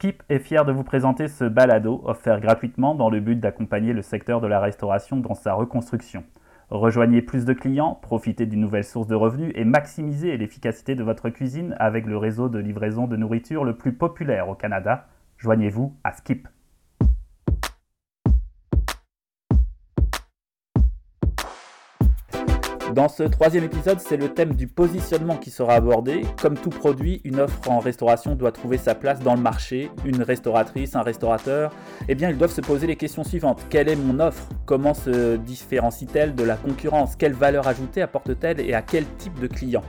Skip est fier de vous présenter ce balado offert gratuitement dans le but d'accompagner le secteur de la restauration dans sa reconstruction. Rejoignez plus de clients, profitez d'une nouvelle source de revenus et maximisez l'efficacité de votre cuisine avec le réseau de livraison de nourriture le plus populaire au Canada. Joignez-vous à Skip. Dans ce troisième épisode, c'est le thème du positionnement qui sera abordé. Comme tout produit, une offre en restauration doit trouver sa place dans le marché. Une restauratrice, un restaurateur, eh bien, ils doivent se poser les questions suivantes. Quelle est mon offre? Comment se différencie-t-elle de la concurrence? Quelle valeur ajoutée apporte-t-elle et à quel type de client?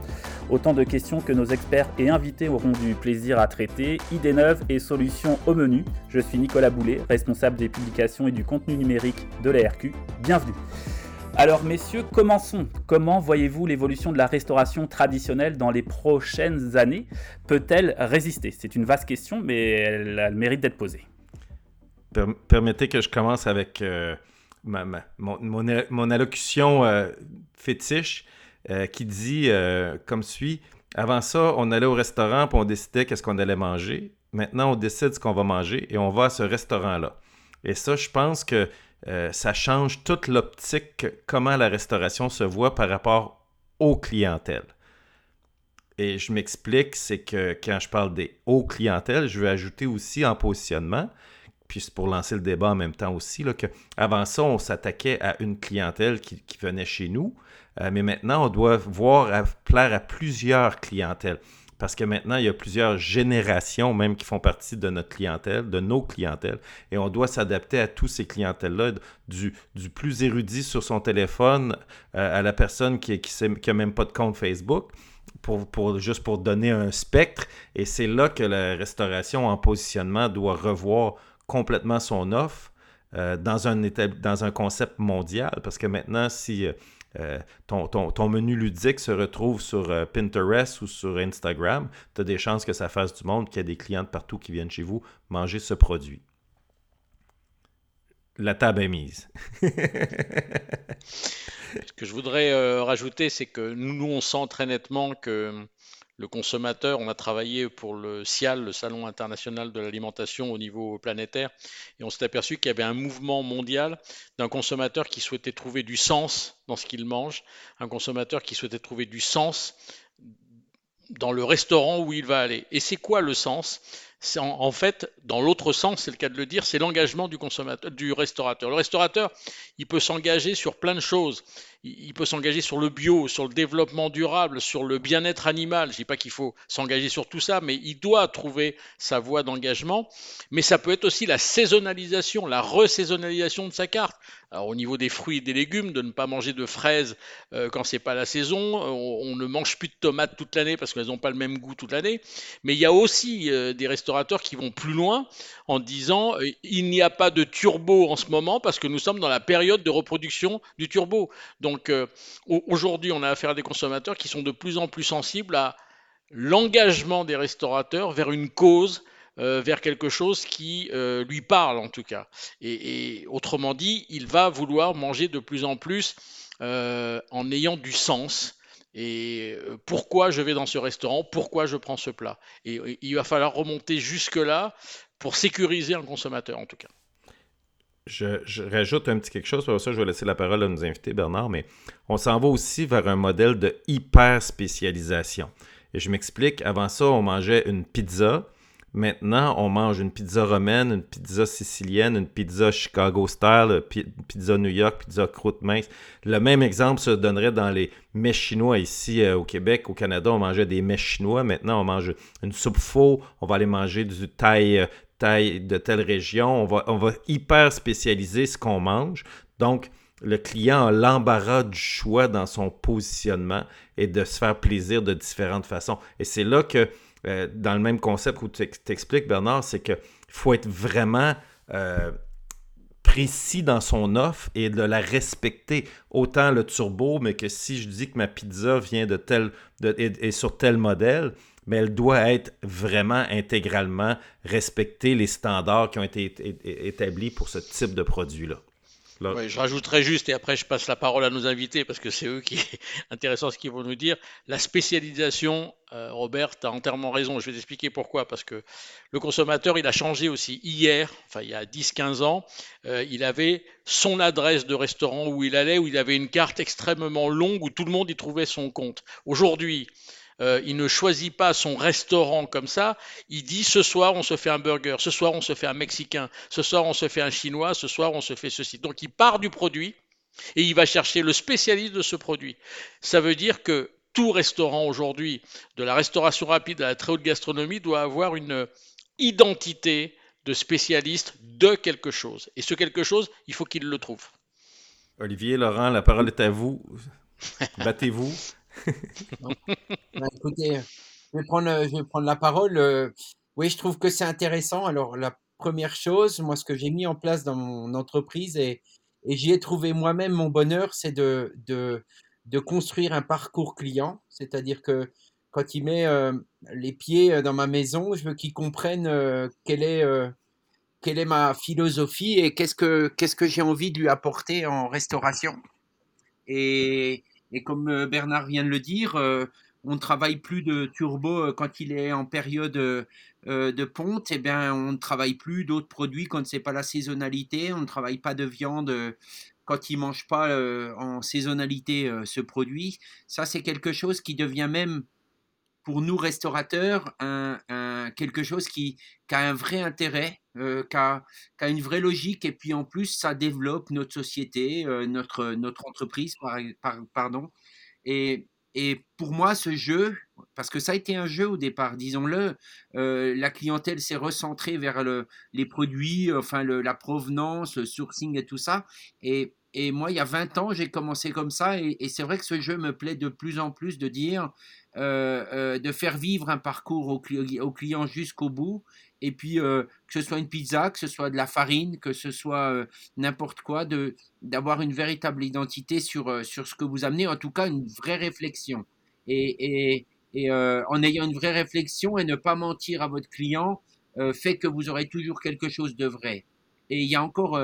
Autant de questions que nos experts et invités auront du plaisir à traiter. Idées neuves et solutions au menu. Je suis Nicolas Boulet, responsable des publications et du contenu numérique de la RQ. Bienvenue. Alors messieurs, commençons. Comment voyez-vous l'évolution de la restauration traditionnelle dans les prochaines années? Peut-elle résister? C'est une vaste question, mais elle a le mérite d'être posée. Permettez que je commence avec euh, mon, allocution euh, fétiche euh, qui dit comme suit. Avant ça, on allait au restaurant et on décidait qu'est-ce qu'on allait manger. Maintenant, on décide ce qu'on va manger et on va à ce restaurant-là. Et ça, je pense que euh, ça change toute l'optique, comment la restauration se voit par rapport aux clientèles. Et je m'explique, c'est que quand je parle des hauts clientèles, je veux ajouter aussi en positionnement, puis c'est pour lancer le débat en même temps aussi, là, que avant ça, on s'attaquait à une clientèle qui, venait chez nous, euh, mais maintenant, on doit voir plaire à plusieurs clientèles parce que maintenant, il y a plusieurs générations même qui font partie de notre clientèle, de nos clientèles, et on doit s'adapter à tous ces clientèles-là, du, plus érudit sur son téléphone euh, à la personne qui n'a même pas de compte Facebook. Pour, pour, juste pour donner un spectre. Et c'est là que la restauration en positionnement doit revoir complètement son offre euh, dans, un dans un concept mondial. Parce que maintenant, si euh, euh, ton, menu ludique se retrouve sur euh, Pinterest ou sur Instagram, tu as des chances que ça fasse du monde, qu'il y a des clients partout qui viennent chez vous manger ce produit. La table est mise. ce que je voudrais euh, rajouter, c'est que nous, on sent très nettement que le consommateur. On a travaillé pour le CIAL, le Salon international de l'alimentation au niveau planétaire, et on s'est aperçu qu'il y avait un mouvement mondial d'un consommateur qui souhaitait trouver du sens dans ce qu'il mange, un consommateur qui souhaitait trouver du sens dans le restaurant où il va aller. Et c'est quoi le sens? En, fait, dans l'autre sens, c'est le cas de le dire, c'est l'engagement du consommateur, du restaurateur. Le restaurateur, il peut s'engager sur plein de choses il peut s'engager sur le bio, sur le développement durable, sur le bien-être animal. Je ne dis pas qu'il faut s'engager sur tout ça, mais il doit trouver sa voie d'engagement. Mais ça peut être aussi la saisonnalisation, la resaisonnalisation de sa carte. Alors, au niveau des fruits et des légumes, de ne pas manger de fraises euh, quand c'est pas la saison. On, ne mange plus de tomates toute l'année parce qu'elles n'ont pas le même goût toute l'année. Mais il y a aussi euh, des restaurateurs qui vont plus loin en disant euh, il n'y a pas de turbo en ce moment parce que nous sommes dans la période de reproduction du turbo. Donc euh, aujourd'hui, on a affaire à des consommateurs qui sont de plus en plus sensibles à l'engagement des restaurateurs vers une cause, euh, vers quelque chose qui lui parle en tout cas. Et, autrement dit, il va vouloir manger de plus en plus en ayant du sens. Et pourquoi je vais dans ce restaurant? Pourquoi je prends ce plat? Et il va falloir remonter jusque-là pour sécuriser un consommateur en tout cas. Je, rajoute un petit quelque chose, pour ça je vais laisser la parole à nos invités, Bernard, mais on s'en va aussi vers un modèle de hyper spécialisation. Et je m'explique, avant ça, on mangeait une pizza. Maintenant, on mange une pizza romaine, une pizza sicilienne, une pizza Chicago style, une pizza New York, pizza croûte mince. Le même exemple se donnerait dans les mets chinois ici euh, au Québec. Au Canada, on mangeait des mets chinois. Maintenant, on mange une soupe faux. On va aller manger du thaï, euh, de telle région. On va, on va hyper spécialiser ce qu'on mange. Donc, le client a l'embarras du choix dans son positionnement et de se faire plaisir de différentes façons. Et c'est là que, euh, dans le même concept où tu t'expliques, Bernard, c'est qu'il faut être vraiment euh, précis dans son offre et de la respecter. Autant le turbo, mais que si je dis que ma pizza vient de tel, de, est sur tel modèle, mais elle doit être vraiment intégralement respecter les standards qui ont été établis pour ce type de produit-là. Oui, je rajouterai juste, et après je passe la parole à nos invités, parce que c'est eux qui intéressant ce qu'ils vont nous dire. La spécialisation, euh, Robert, tu as entièrement raison, je vais t'expliquer pourquoi, parce que le consommateur, il a changé aussi. Hier, enfin il y a 10-15 ans, euh, il avait son adresse de restaurant où il allait, où il avait une carte extrêmement longue, où tout le monde y trouvait son compte. Aujourd'hui, euh, il ne choisit pas son restaurant comme ça. Il dit ce soir on se fait un burger, ce soir on se fait un mexicain, ce soir on se fait un chinois, ce soir on se fait ceci. Donc il part du produit et il va chercher le spécialiste de ce produit. Ça veut dire que tout restaurant aujourd'hui, de la restauration rapide à la très haute gastronomie, doit avoir une identité de spécialiste de quelque chose. Et ce quelque chose, il faut qu'il le trouve. Olivier, Laurent, la parole est à vous. Battez-vous. Bah, écoutez, je vais, prendre, la parole. Euh, oui, je trouve que c'est intéressant. Alors, la première chose, moi, ce que j'ai mis en place dans mon entreprise et, j'y ai trouvé moi-même mon bonheur, c'est de construire un parcours client. C'est-à-dire que quand il met euh, les pieds euh, dans ma maison, je veux qu'il comprenne quelle est, quelle est ma philosophie et qu'est-ce que, qu'est-ce que j'ai envie de lui apporter en restauration. Et, et comme euh, Bernard vient de le dire, euh, on ne travaille plus de turbo euh, quand il est en période de ponte. Eh bien, on ne travaille plus d'autres produits quand ce n'est pas la saisonnalité. On ne travaille pas de viande quand il mange pas en saisonnalité ce produit. Ça, c'est quelque chose qui devient même pour nous restaurateurs un, quelque chose qui, a un vrai intérêt, qui, a, une vraie logique, et puis en plus ça développe notre société, notre, notre entreprise, pardon. Et, et pour moi, ce jeu, parce que ça a été un jeu au départ, disons-le, la clientèle s'est recentrée vers le, les produits, enfin le, la provenance, le sourcing et tout ça. Et, et moi, il y a 20 ans, j'ai commencé comme ça. Et, c'est vrai que ce jeu me plaît de plus en plus de dire, euh, euh, de faire vivre un parcours au, client jusqu'au bout. Et puis, euh, que ce soit une pizza, que ce soit de la farine, que ce soit n'importe quoi, d'avoir une véritable identité sur, sur ce que vous amenez, en tout cas une vraie réflexion. Et, et, et en ayant une vraie réflexion et ne pas mentir à votre client, fait que vous aurez toujours quelque chose de vrai. Et il y a encore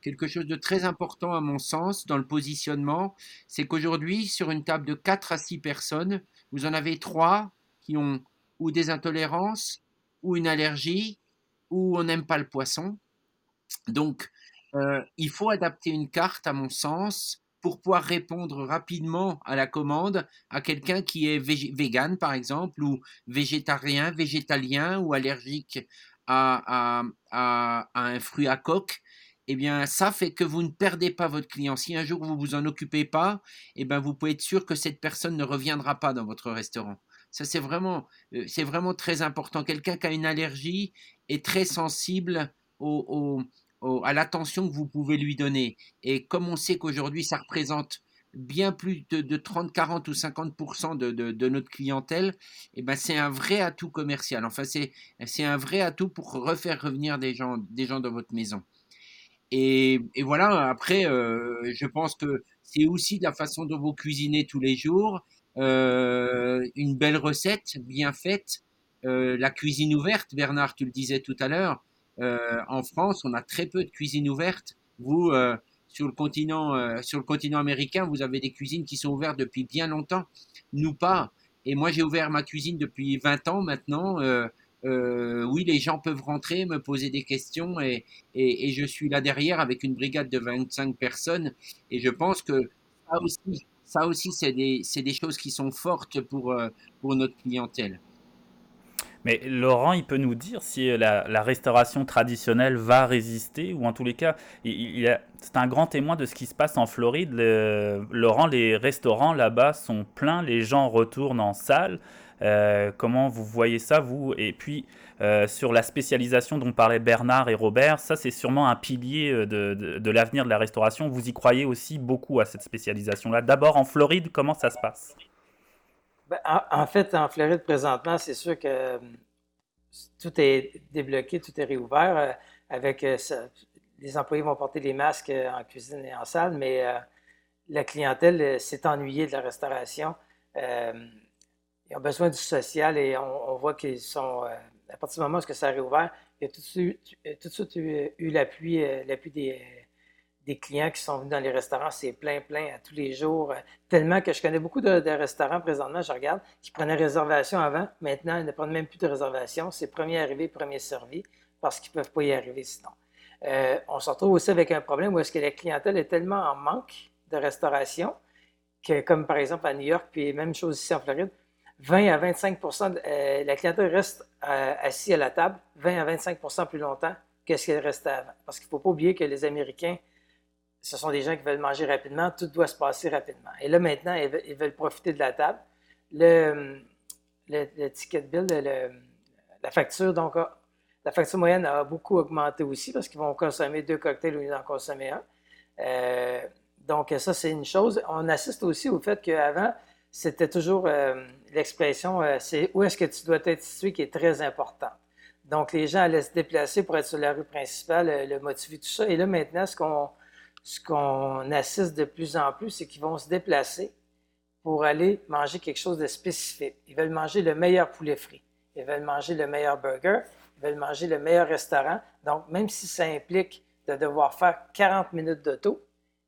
quelque chose de très important à mon sens dans le positionnement, c'est qu'aujourd'hui, sur une table de 4 à 6 personnes, vous en avez trois qui ont ou des intolérances, ou une allergie, ou on n'aime pas le poisson. Donc, euh, il faut adapter une carte, à mon sens, pour pouvoir répondre rapidement à la commande à quelqu'un qui est vegan, par exemple, ou végétarien, végétalien, ou allergique à un fruit à coque eh bien, ça fait que vous ne perdez pas votre client. Si un jour vous vous en occupez pas, eh bien, vous pouvez être sûr que cette personne ne reviendra pas dans votre restaurant. Ça, c'est vraiment, euh, c'est vraiment très important. Quelqu'un qui a une allergie est très sensible à l'attention que vous pouvez lui donner. Et comme on sait qu'aujourd'hui, ça représente bien plus de, 30, 40 ou 50% de, de, notre clientèle, eh ben c'est un vrai atout commercial. Enfin, c'est un vrai atout pour refaire revenir des gens, des gens dans votre maison. Et, et voilà, après, euh, je pense que c'est aussi la façon dont vous cuisinez tous les jours, euh, une belle recette bien faite, euh, la cuisine ouverte, Bernard, tu le disais tout à l'heure, euh, en France, on a très peu de cuisine ouverte. Vous, euh, sur le continent, euh, sur le continent américain, vous avez des cuisines qui sont ouvertes depuis bien longtemps. Nous pas. Et moi, j'ai ouvert ma cuisine depuis 20 ans maintenant. Euh, euh, oui, les gens peuvent rentrer, me poser des questions et, je suis là derrière avec une brigade de 25 personnes. Et je pense que ça aussi, c'est des, choses qui sont fortes pour, euh, pour notre clientèle. Mais Laurent, il peut nous dire si la, la restauration traditionnelle va résister, ou en tous les cas, c'est un grand témoin de ce qui se passe en Floride. Laurent, les restaurants là-bas sont pleins, les gens retournent en salle. Euh, comment vous voyez ça, vous? Et puis, euh, sur la spécialisation dont parlaient Bernard et Robert, ça, c'est sûrement un pilier euh, de, l'avenir de la restauration. Vous y croyez aussi beaucoup à cette spécialisation-là? D'abord, en Floride, comment ça se passe? Ben, en, fait, en Floride, présentement, c'est sûr que tout est débloqué, tout est réouvert. avec les employés vont porter les masques en cuisine et en salle, mais la clientèle s'est ennuyée de la restauration ils ont besoin du social et on, voit qu'ils sont, euh, à partir du moment où ça a réouvert, il y a tout de suite, eu, l'appui, euh, l'appui des, clients qui sont venus dans les restaurants, c'est plein, plein à tous les jours. tellement que je connais beaucoup de, restaurants présentement, je regarde, qui prenaient réservation avant. Maintenant, ils ne prennent même plus de réservation. C'est premier arrivé, premier servi, parce qu'ils ne peuvent pas y arriver sinon. on se retrouve aussi avec un problème où est-ce que la clientèle est tellement en manque de restauration que, comme par exemple à New York, puis même chose ici en Floride, 20 à 25 de, euh, la clientèle reste euh, assise à la table 20 à 25% plus longtemps que ce qu'elle restait avant. Parce qu'il ne faut pas oublier que les Américains, ce sont des gens qui veulent manger rapidement, tout doit se passer rapidement. Et là, maintenant, ils veulent, profiter de la table. Le, le, ticket bill, la facture, donc, la facture moyenne a beaucoup augmenté aussi parce qu'ils vont consommer deux cocktails au lieu d'en consommer un. Euh, donc, ça, c'est une chose. On assiste aussi au fait qu'avant, c'était toujours euh, l'expression euh, c'est où est-ce que tu dois être situé qui est très important. Donc, les gens allaient se déplacer pour être sur la rue principale, euh, le motiver, tout ça. Et là, maintenant, ce qu'on, ce qu'on assiste de plus en plus, c'est qu'ils vont se déplacer pour aller manger quelque chose de spécifique. Ils veulent manger le meilleur poulet frit. Ils veulent manger le meilleur burger. Ils veulent manger le meilleur restaurant. Donc, même si ça implique de devoir faire 40 minutes d'auto,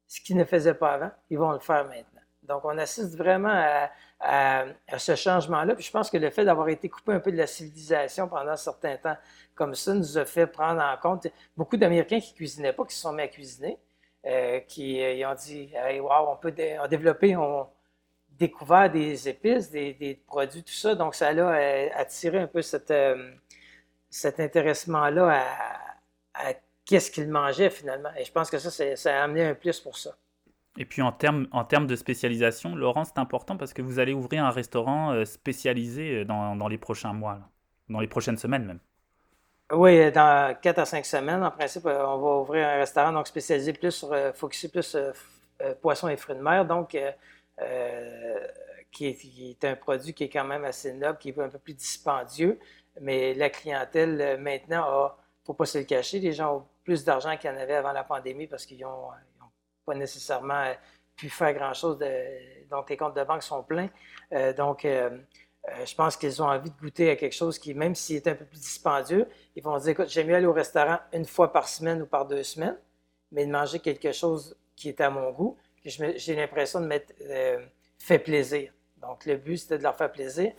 ce qu'ils ne faisaient pas avant, ils vont le faire maintenant. Donc, on assiste vraiment à, ce changement-là. Je pense que le fait d'avoir été coupé un peu de la civilisation pendant un certain temps comme ça nous a fait prendre en compte beaucoup d'Américains qui ne cuisinaient pas, qui se sont mis à cuisiner, euh, qui euh, ont dit hey, wow, on peut développer, on découvert des épices, des, produits, tout ça. Donc, ça a euh, attiré un peu cet intéressement-là à qu'est-ce qu'il mangeait finalement. Et je pense que ça, ça a amené un plus pour ça. Et puis en termes, en de spécialisation, Laurent, c'est important parce que vous allez ouvrir un restaurant euh, spécialisé euh, dans, dans les prochains mois, dans les prochaines semaines même. Oui, dans 4 à 5 semaines, en principe, euh, on va ouvrir un restaurant donc spécialisé plus sur, focusé plus sur poissons et fruits de mer, donc qui, est, un produit qui est quand même assez noble, qui est un peu plus dispendieux, mais la clientèle maintenant a, faut pas se le cacher, les gens ont plus d'argent qu'il y en avait avant la pandémie parce qu'ils n'ont pas nécessairement euh, pu faire grand-chose. Donc, les comptes de banque sont pleins. Euh, donc, euh, je pense qu'ils ont envie de goûter à quelque chose qui, même s'il est un peu plus dispendieux, ils vont dire, écoute, j'aime mieux aller au restaurant une fois par semaine ou par deux semaines, mais de manger quelque chose qui est à mon goût. J'ai l'impression de m'être fait plaisir. Donc, le but, c'était de leur faire plaisir.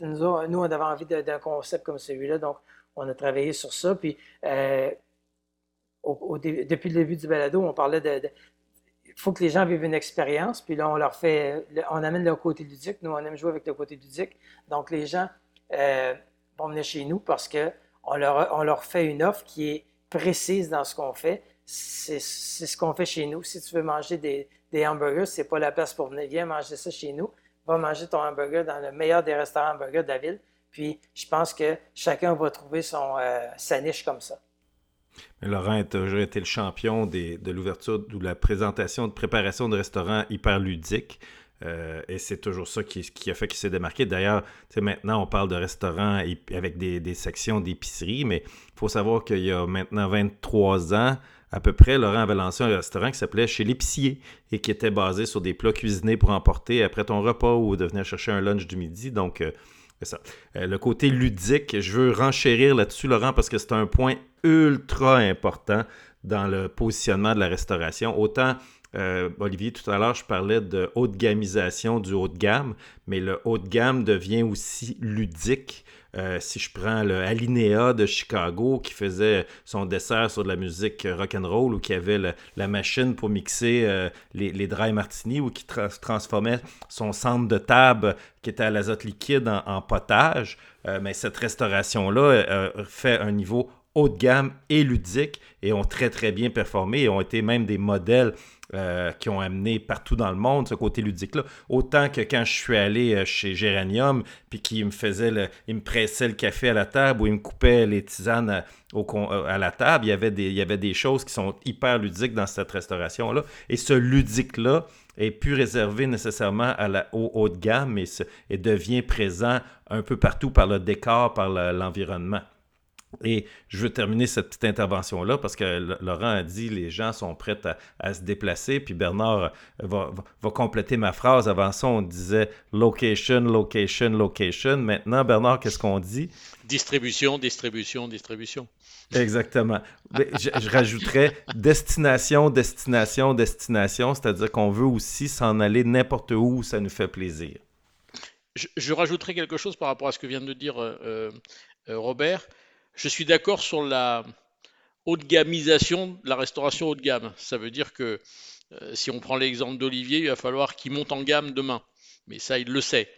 nous, on avait envie d'un concept comme celui-là, donc on a travaillé sur ça. Puis, depuis le début du balado, on parlait de, faut que les gens vivent une expérience, puis là, on leur fait, on amène leur côté ludique. Nous, on aime jouer avec le côté ludique. Donc, les gens euh, vont venir chez nous parce qu'on leur, on leur fait une offre qui est précise dans ce qu'on fait. C'est ce qu'on fait chez nous. Si tu veux manger des, des hamburgers, c'est pas la place pour venir. Viens manger ça chez nous. Va manger ton hamburger dans le meilleur des restaurants hamburgers de la ville. Puis, je pense que chacun va trouver son, euh, sa niche comme ça. Laurent a toujours été le champion de l'ouverture, de la présentation, de préparation de restaurants hyper ludiques. Euh, et c'est toujours ça qui, a fait qu'il s'est démarqué. D'ailleurs, maintenant, on parle de restaurants avec des, sections d'épicerie, mais il faut savoir qu'il y a maintenant 23 ans, à peu près, Laurent avait lancé un restaurant qui s'appelait Chez l'épicier et qui était basé sur des plats cuisinés pour emporter après ton repas ou de venir chercher un lunch du midi. Euh, ça. Euh, le côté ludique, je veux renchérir là-dessus, Laurent, parce que c'est un point ultra important dans le positionnement de la restauration. Autant, euh, Olivier, tout à l'heure, je parlais de haute gamisation du haut de gamme, mais le haut de gamme devient aussi ludique. Euh, si je prends le Alinea de Chicago qui faisait son dessert sur de la musique rock and roll ou qui avait la machine pour mixer euh, les, dry martini ou qui transformait son centre de table qui était à l'azote liquide en, potage, mais cette restauration-là fait un niveau haut de gamme et ludique et ont très très bien performé et ont été même des modèles euh, qui ont amené partout dans le monde ce côté ludique-là. Autant que quand je suis allé euh, chez Géranium, puis qu'il me faisait me pressait le café à la table ou il me coupait les tisanes à, euh, la table, il y, avait des, choses qui sont hyper ludiques dans cette restauration-là. Et ce ludique-là est plus réservé nécessairement à la, au haut de gamme, et devient présent un peu partout par le décor, par l'environnement. Et je veux terminer cette petite intervention-là parce que Laurent a dit les gens sont prêts à, se déplacer. Puis Bernard va, va, compléter ma phrase. Avant ça, on disait location, location, location. Maintenant, Bernard, qu'est-ce qu'on dit? Distribution, distribution, distribution. Exactement. Je, je, rajouterais destination, destination, destination. C'est-à-dire qu'on veut aussi s'en aller n'importe où où ça nous fait plaisir. Je, je, rajouterais quelque chose par rapport à ce que vient de dire euh, euh, Robert. Je suis d'accord sur la haute gamisation de la restauration haut de gamme. Ça veut dire que euh, si on prend l'exemple d'Olivier, il va falloir qu'il monte en gamme demain. Mais ça, il le sait.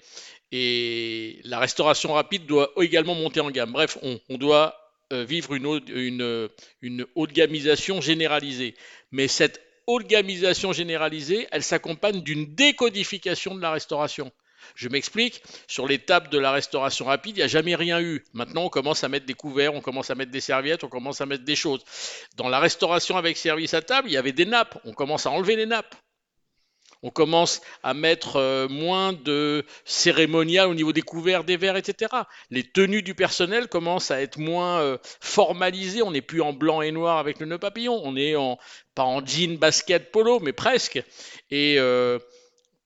Et la restauration rapide doit également monter en gamme. Bref, on, doit euh, vivre une, haute, une, une haute gamisation généralisée. Mais cette haute gamisation généralisée, elle s'accompagne d'une décodification de la restauration. Je m'explique, sur tables de la restauration rapide, il n'y a jamais rien eu. Maintenant, on commence à mettre des couverts, on commence à mettre des serviettes, on commence à mettre des choses. Dans la restauration avec service à table, il y avait des nappes. On commence à enlever les nappes. On commence à mettre euh, moins de cérémonial au niveau des couverts, des verres, etc. Les tenues du personnel commencent à être moins euh, formalisées. On n'est plus en blanc et noir avec le nœud papillon. On est pas en jean, basket, polo, mais presque. Et euh,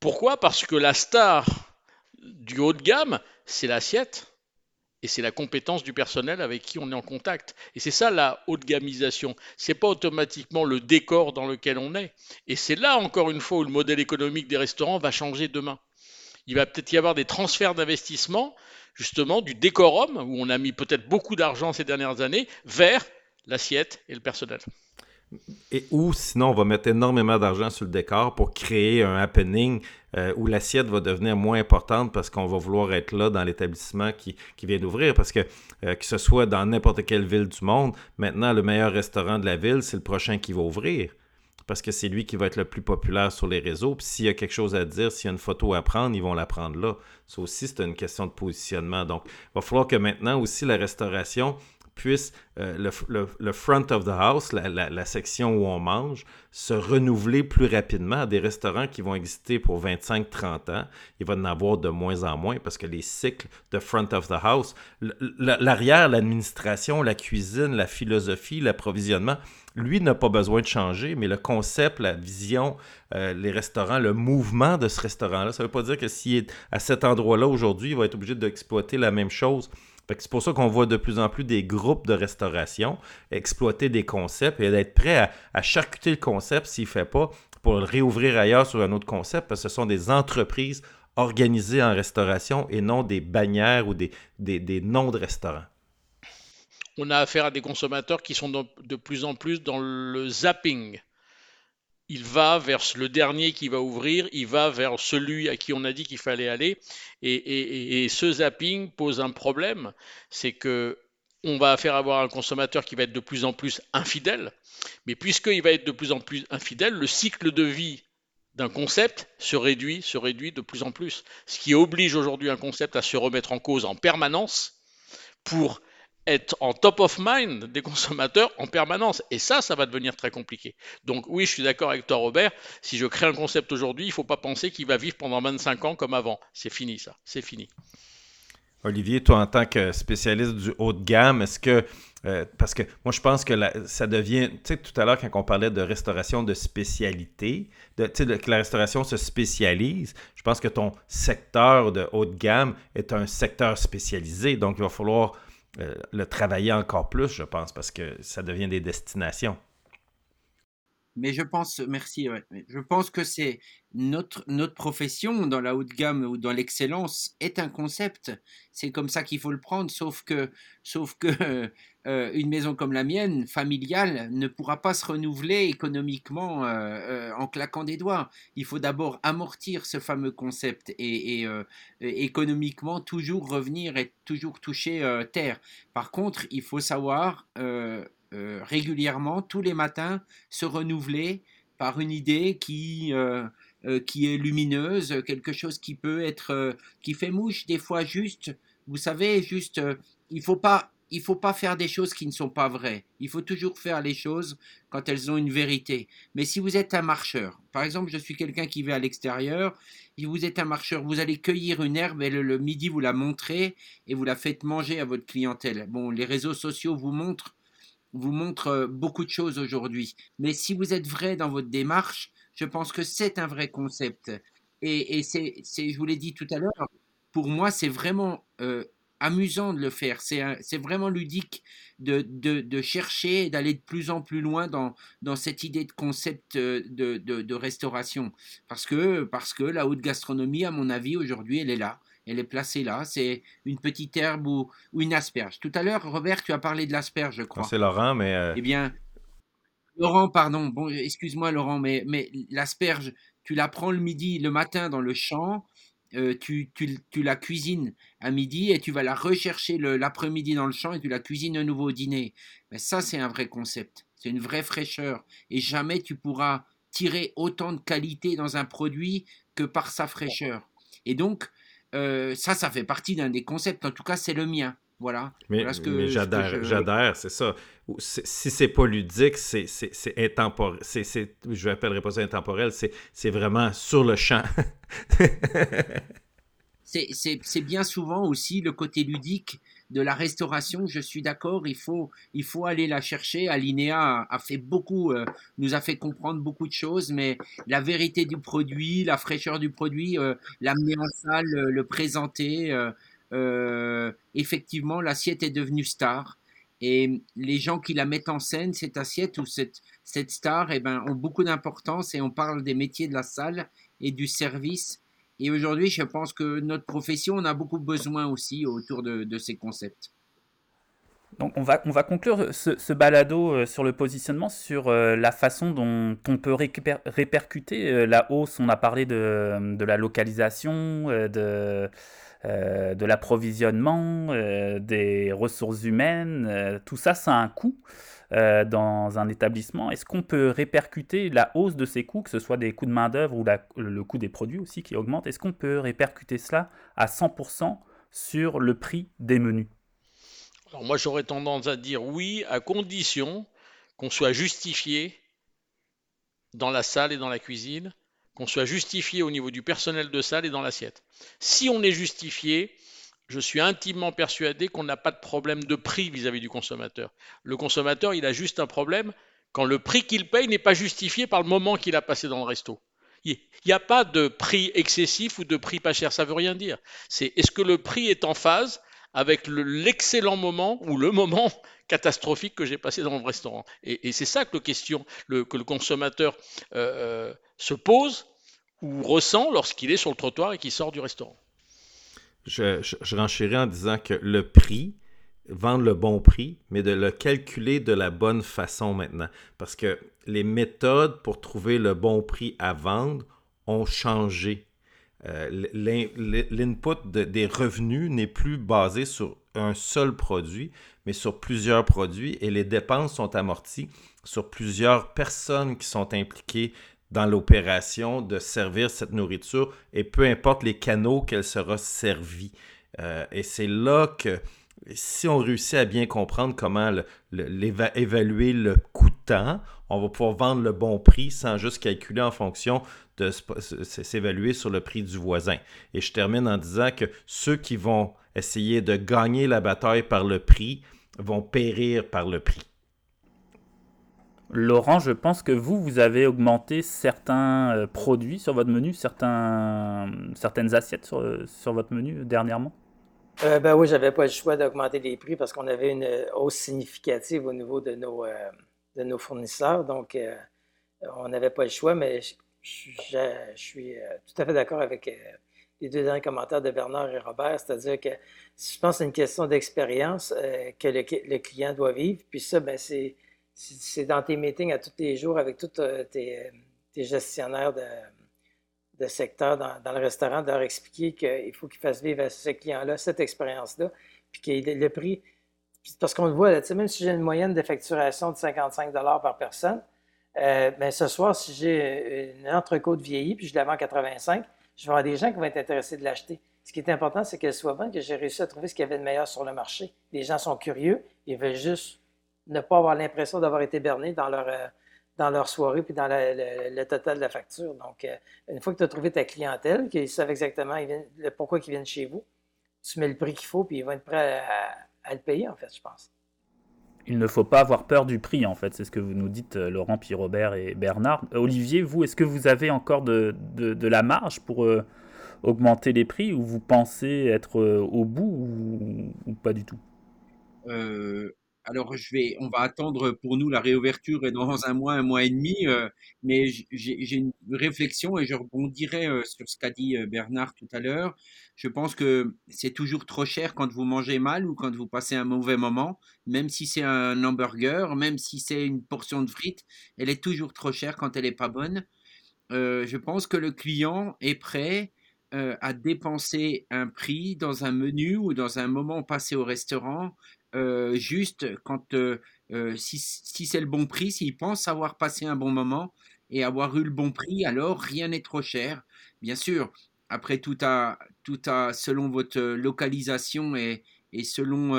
pourquoi? Parce que la star du haut de gamme, c'est l'assiette et c'est la compétence du personnel avec qui on est en contact. Et c'est ça la haute gamisation. C'est pas automatiquement le décor dans lequel on est. Et c'est là encore une fois où le modèle économique des restaurants va changer demain. Il va peut-être y avoir des transferts d'investissement, justement du décorum où on a mis peut-être beaucoup d'argent ces dernières années vers l'assiette et le personnel. Et ou sinon, on va mettre énormément d'argent sur le décor pour créer un happening euh, où l'assiette va devenir moins importante parce qu'on va vouloir être là dans l'établissement qui, vient d'ouvrir. Parce que euh, que ce soit dans n'importe quelle ville du monde, maintenant, le meilleur restaurant de la ville, c'est le prochain qui va ouvrir. Parce que c'est lui qui va être le plus populaire sur les réseaux. Puis s'il y a quelque chose à dire, s'il y a une photo à prendre, ils vont la prendre là. Ça aussi, c'est une question de positionnement. Donc, il va falloir que maintenant aussi la restauration puisse, euh, le, front of the house, la, section où on mange, se renouveler plus rapidement. Des restaurants qui vont exister pour 25-30 ans, il va en avoir de moins en moins parce que les cycles de front of the house, l'arrière, l'administration, la cuisine, la philosophie, l'approvisionnement, lui n'a pas besoin de changer, mais le concept, la vision, euh, les restaurants, le mouvement de ce restaurant-là, ça ne veut pas dire que s'il est à cet endroit-là aujourd'hui, il va être obligé d'exploiter la même chose c'est pour ça qu'on voit de plus en plus des groupes de restauration exploiter des concepts et d'être prêt à, charcuter le concept s'il ne fait pas pour le réouvrir ailleurs sur un autre concept, parce que ce sont des entreprises organisées en restauration et non des bannières ou des, des, noms de restaurants. On a affaire à des consommateurs qui sont de plus en plus dans le zapping il va vers le dernier qui va ouvrir, il va vers celui à qui on a dit qu'il fallait aller. Et, ce zapping pose un problème, c'est que on va faire avoir un consommateur qui va être de plus en plus infidèle. Mais puisqu'il va être de plus en plus infidèle, le cycle de vie d'un concept se réduit, se réduit de plus en plus. Ce qui oblige aujourd'hui un concept à se remettre en cause en permanence pour être en top of mind des consommateurs en permanence. Et ça, ça va devenir très compliqué. Donc oui, je suis d'accord avec toi, Robert. Si je crée un concept aujourd'hui, il ne faut pas penser qu'il va vivre pendant 25 ans comme avant. C'est fini, ça. C'est fini. Olivier, toi, en tant que spécialiste du haut de gamme, est-ce que euh, parce que moi, je pense que ça devient. Tu sais, tout à l'heure, quand on parlait de restauration de spécialité, de, que la restauration se spécialise, je pense que ton secteur de haut de gamme est un secteur spécialisé. Donc, il va falloir le travailler encore plus, je pense, parce que ça devient des destinations. Mais je pense, merci, je pense que c'est notre, notre profession dans la haute gamme ou dans l'excellence est un concept. C'est comme ça qu'il faut le prendre, sauf que, sauf que euh, une maison comme la mienne, familiale, ne pourra pas se renouveler économiquement euh, euh, en claquant des doigts. Il faut d'abord amortir ce fameux concept et, économiquement toujours revenir et toujours toucher terre. Par contre, il faut savoir régulièrement, tous les matins, se renouveler par une idée qui qui est lumineuse, quelque chose qui peut être, qui fait mouche, des fois juste, vous savez, juste, il faut pas, faut pas faire des choses qui ne sont pas vraies. Il faut toujours faire les choses quand elles ont une vérité. Mais si vous êtes un marcheur, par exemple, je suis quelqu'un qui va à l'extérieur vous êtes un marcheur, vous allez cueillir une herbe et le, midi vous la montrez et vous la faites manger à votre clientèle. Bon, les réseaux sociaux vous montrent, vous montrent euh, beaucoup de choses aujourd'hui. Mais si vous êtes vrai dans votre démarche, je pense que c'est un vrai concept. Et, c'est, je vous l'ai dit tout à l'heure, pour moi, c'est vraiment euh, amusant de le faire. C'est vraiment ludique de, de, chercher et d'aller de plus en plus loin dans, dans cette idée de concept euh, de, de, restauration. Parce que, parce que la haute gastronomie, à mon avis, aujourd'hui, elle est là. Elle est placée là. C'est une petite herbe ou, ou, une asperge. Tout à l'heure, Robert, tu as parlé de l'asperge, je crois. C'est Laurent, mais. Euh, eh bien, Laurent, pardon. Bon, excuse-moi, Laurent, mais, mais l'asperge, tu la prends le midi, le matin dans le champ euh, tu, la cuisines à midi et tu vas la rechercher l'après-midi dans le champ et tu la cuisines à nouveau au dîner. Mais ça, c'est un vrai concept. C'est une vraie fraîcheur. Et jamais tu pourras tirer autant de qualité dans un produit que par sa fraîcheur. Et donc, euh, ça, ça fait partie d'un des concepts. En tout cas, c'est le mien. Voilà. Mais, j'adhère, j'adhère, c'est ça. Si c'est pas ludique, c'est intemporel. Je n'appellerai pas ça intemporel, c'est vraiment sur le champ. c'est bien souvent aussi le côté ludique de la restauration. Je suis d'accord, il faut, il faut aller la chercher. Alinéa a, fait beaucoup, euh, nous a fait comprendre beaucoup de choses, mais la vérité du produit, la fraîcheur du produit, euh, l'amener en salle, le présenter. Euh, effectivement, l'assiette est devenue star. Et les gens qui la mettent en scène, cette assiette ou cette, cette star, eh ben, ont beaucoup d'importance et on parle des métiers de la salle et du service. Et aujourd'hui, je pense que notre profession en a beaucoup besoin aussi autour de, ces concepts. Donc on va, on va conclure ce, balado euh, sur le positionnement, sur euh, la façon dont on peut répercuter la hausse. On a parlé de, la localisation, de, euh, de l'approvisionnement, euh, des ressources humaines, euh, tout ça, ça a un coût dans un établissement. Est-ce qu'on peut répercuter la hausse de ces coûts, que ce soit des coûts de main-d'œuvre ou le coût des produits aussi qui augmente Est-ce qu'on peut répercuter cela à 100% sur le prix des menus? Alors moi, j'aurais tendance à dire oui, à condition qu'on soit justifié dans la salle et dans la cuisine qu'on soit justifié au niveau du personnel de salle et dans l'assiette. Si on est justifié, je suis intimement persuadé qu'on n'a pas de problème de prix vis-à-vis du consommateur. Le consommateur, il a juste un problème quand le prix qu'il paye n'est pas justifié par le moment qu'il a passé dans le resto. Il n'y a pas de prix excessif ou de prix pas cher, ça veut rien dire. C'est est-ce que le prix est en phase avec l'excellent moment ou le moment catastrophique que j'ai passé dans le restaurant? Et, c'est ça que, question, le, que le consommateur euh, euh, se pose ou ressent lorsqu'il est sur le trottoir et qu'il sort du restaurant. Je, je, renchéris en disant que le prix, vendre le bon prix, mais de le calculer de la bonne façon maintenant. Parce que les méthodes pour trouver le bon prix à vendre ont changé. Euh, l'input des revenus n'est plus basé sur un seul produit, mais sur plusieurs produits et les dépenses sont amorties sur plusieurs personnes qui sont impliquées dans l'opération de servir cette nourriture et peu importe les canaux qu'elle sera servie. Euh, et c'est là que si on réussit à bien comprendre comment évaluer le coût de temps, on va pouvoir vendre le bon prix sans juste calculer en fonction de s'évaluer sur le prix du voisin. Et je termine en disant que ceux qui vont essayer de gagner la bataille par le prix vont périr par le prix. Laurent, je pense que vous, vous avez augmenté certains euh, produits sur votre menu, certains, certaines assiettes sur, sur votre menu dernièrement? Euh, ben oui, j'avais pas le choix d'augmenter les prix parce qu'on avait une hausse significative au niveau de nos, euh, fournisseurs. Donc, euh, on n'avait pas le choix, mais je, suis tout à fait d'accord avec les deux derniers commentaires de Bernard et Robert. C'est-à-dire que je pense que c'est une question d'expérience que le, le, client doit vivre. Puis ça, ben, c'est c'est dans tes meetings à tous les jours avec tous euh, tes, gestionnaires de, secteur dans, le restaurant, de leur expliquer qu'il faut qu'ils fassent vivre à ce client-là cette expérience-là, puis que le prix, parce qu'on le voit, là, même si j'ai une moyenne de facturation de 55 par personne, euh, ben, ce soir, si j'ai une entrecôte vieillie, puis je la vends 85, je vais avoir des gens qui vont être intéressés de l'acheter. Ce qui est important, c'est qu'elle soit bonne, que j'ai réussi à trouver ce qu'il y avait de meilleur sur le marché. Les gens sont curieux, ils veulent juste ne pas avoir l'impression d'avoir été berné dans leur, euh, dans leur soirée puis dans le total de la facture. Donc, euh, une fois que tu as trouvé ta clientèle, qu'ils savent exactement le pourquoi ils viennent chez vous, tu mets le prix qu'il faut puis ils vont être prêts à, le payer, en fait, je pense. Il ne faut pas avoir peur du prix, en fait. C'est ce que vous nous dites, euh, Laurent, puis Robert et Bernard. Olivier, vous, est-ce que vous avez encore de, la marge pour euh, augmenter les prix ou vous pensez être au bout ou, pas du tout? Alors je vais, on va attendre pour nous la réouverture dans un mois, un mois et demi, euh, mais j'ai une réflexion et je rebondirai euh, sur ce qu'a dit euh, Bernard tout à l'heure. Je pense que c'est toujours trop cher quand vous mangez mal ou quand vous passez un mauvais moment, même si c'est un hamburger, même si c'est une portion de frites, elle est toujours trop chère quand elle n'est pas bonne. je pense que le client est prêt à dépenser un prix dans un menu ou dans un moment passé au restaurant euh, juste quand euh, euh, si, si c'est le bon prix, s'il pense avoir passé un bon moment et avoir eu le bon prix, alors rien n'est trop cher. Bien sûr, après tout à tout à selon votre localisation et, et selon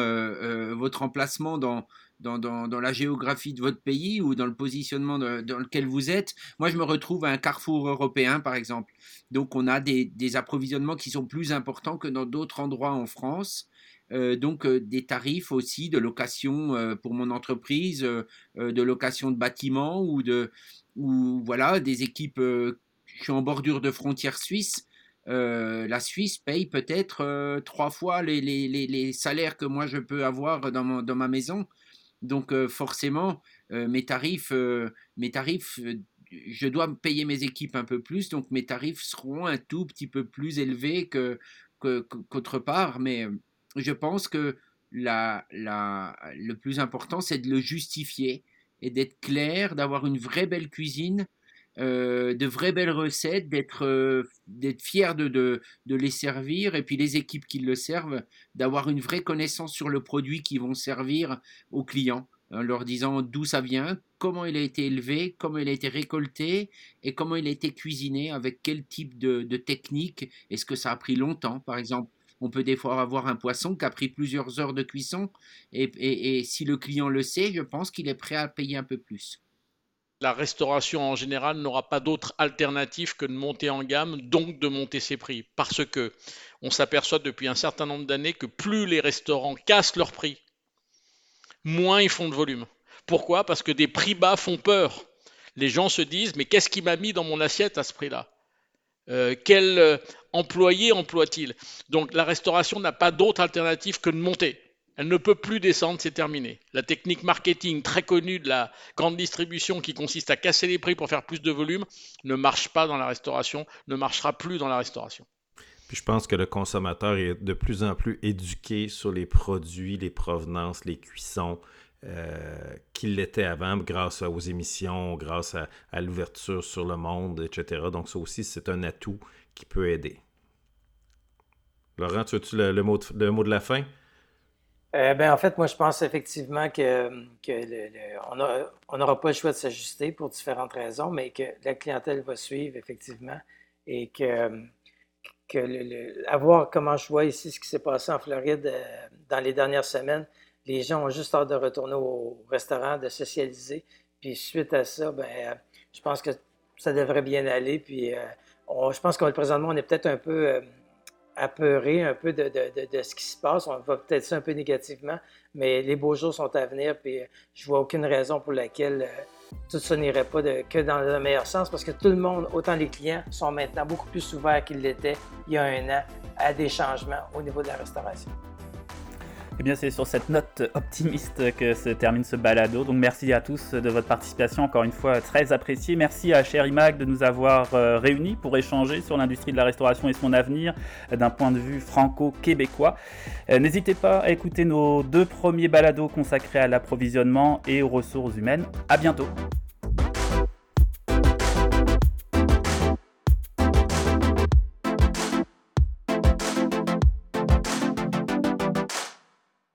votre emplacement dans, dans, dans, la géographie de votre pays ou dans le positionnement dans lequel vous êtes. Moi, je me retrouve à un carrefour européen, par exemple. Donc, on a des approvisionnements qui sont plus importants que dans d'autres endroits en France. Euh, donc euh, des tarifs aussi de location euh, pour mon entreprise, de location de bâtiments ou de ou voilà des équipes. je suis en bordure de frontière suisse. la Suisse paye peut-être trois fois les, les, les, salaires que moi je peux avoir dans, dans ma maison. Donc forcément, mes tarifs, mes tarifs, je dois payer mes équipes un peu plus, donc mes tarifs seront un tout petit peu plus élevés que, qu'autre part, mais je pense que le plus important, c'est de le justifier et d'être clair, d'avoir une vraie belle cuisine, euh, de vraies belles recettes, d'être euh, fier de, les servir et puis les équipes qui le servent, d'avoir une vraie connaissance sur le produit qu'ils vont servir aux clients, en leur disant d'où ça vient, comment il a été élevé, comment il a été récolté et comment il a été cuisiné, avec quel type de technique, est-ce que ça a pris longtemps, par exemple on peut des fois avoir un poisson qui a pris plusieurs heures de cuisson et, si le client le sait, je pense qu'il est prêt à payer un peu plus. La restauration en général n'aura pas d'autre alternative que de monter en gamme, donc de monter ses prix. Parce que on s'aperçoit depuis un certain nombre d'années que plus les restaurants cassent leurs prix, moins ils font de volume. Pourquoi? Parce que des prix bas font peur. Les gens se disent mais qu'est-ce qui m'a mis dans mon assiette à ce prix-là? Euh, quel euh, employé emploie-t-il? Donc la restauration n'a pas d'autre alternative que de monter. Elle ne peut plus descendre, c'est terminé. La technique marketing très connue de la grande distribution qui consiste à casser les prix pour faire plus de volume ne marche pas dans la restauration, ne marchera plus dans la restauration. Puis je pense que le consommateur est de plus en plus éduqué sur les produits, les provenances, les cuissons, euh, qu'il l'était avant grâce aux émissions, grâce à, l'ouverture sur le monde, etc. Donc ça aussi, c'est un atout qui peut aider. Laurent, tu as-tu le, mot de, la fin? Euh, ben, en fait, moi, je pense effectivement que, on n'aura pas le choix de s'ajuster pour différentes raisons, mais que la clientèle va suivre, effectivement, et que, que avoir comment je vois ici ce qui s'est passé en Floride euh, dans les dernières semaines, les gens ont juste hâte de retourner au restaurant, de socialiser. Puis suite à ça, ben, euh, je pense que ça devrait bien aller. Puis euh, je pense que présentement, on est peut-être un peu euh, apeuré un peu de, ce qui se passe. On va peut-être ça un peu négativement, mais les beaux jours sont à venir. Puis je vois aucune raison pour laquelle tout ça n'irait pas que dans le meilleur sens parce que tout le monde, autant les clients, sont maintenant beaucoup plus ouverts qu'ils l'étaient il y a un an à des changements au niveau de la restauration. Eh bien, c'est sur cette note optimiste que se termine ce balado. Donc, merci à tous de votre participation, encore une fois très appréciée. Merci à Cher Imag de nous avoir euh, réunis pour échanger sur l'industrie de la restauration et son avenir euh, d'un point de vue franco-québécois. Euh, n'hésitez pas à écouter nos deux premiers balados consacrés à l'approvisionnement et aux ressources humaines. À bientôt.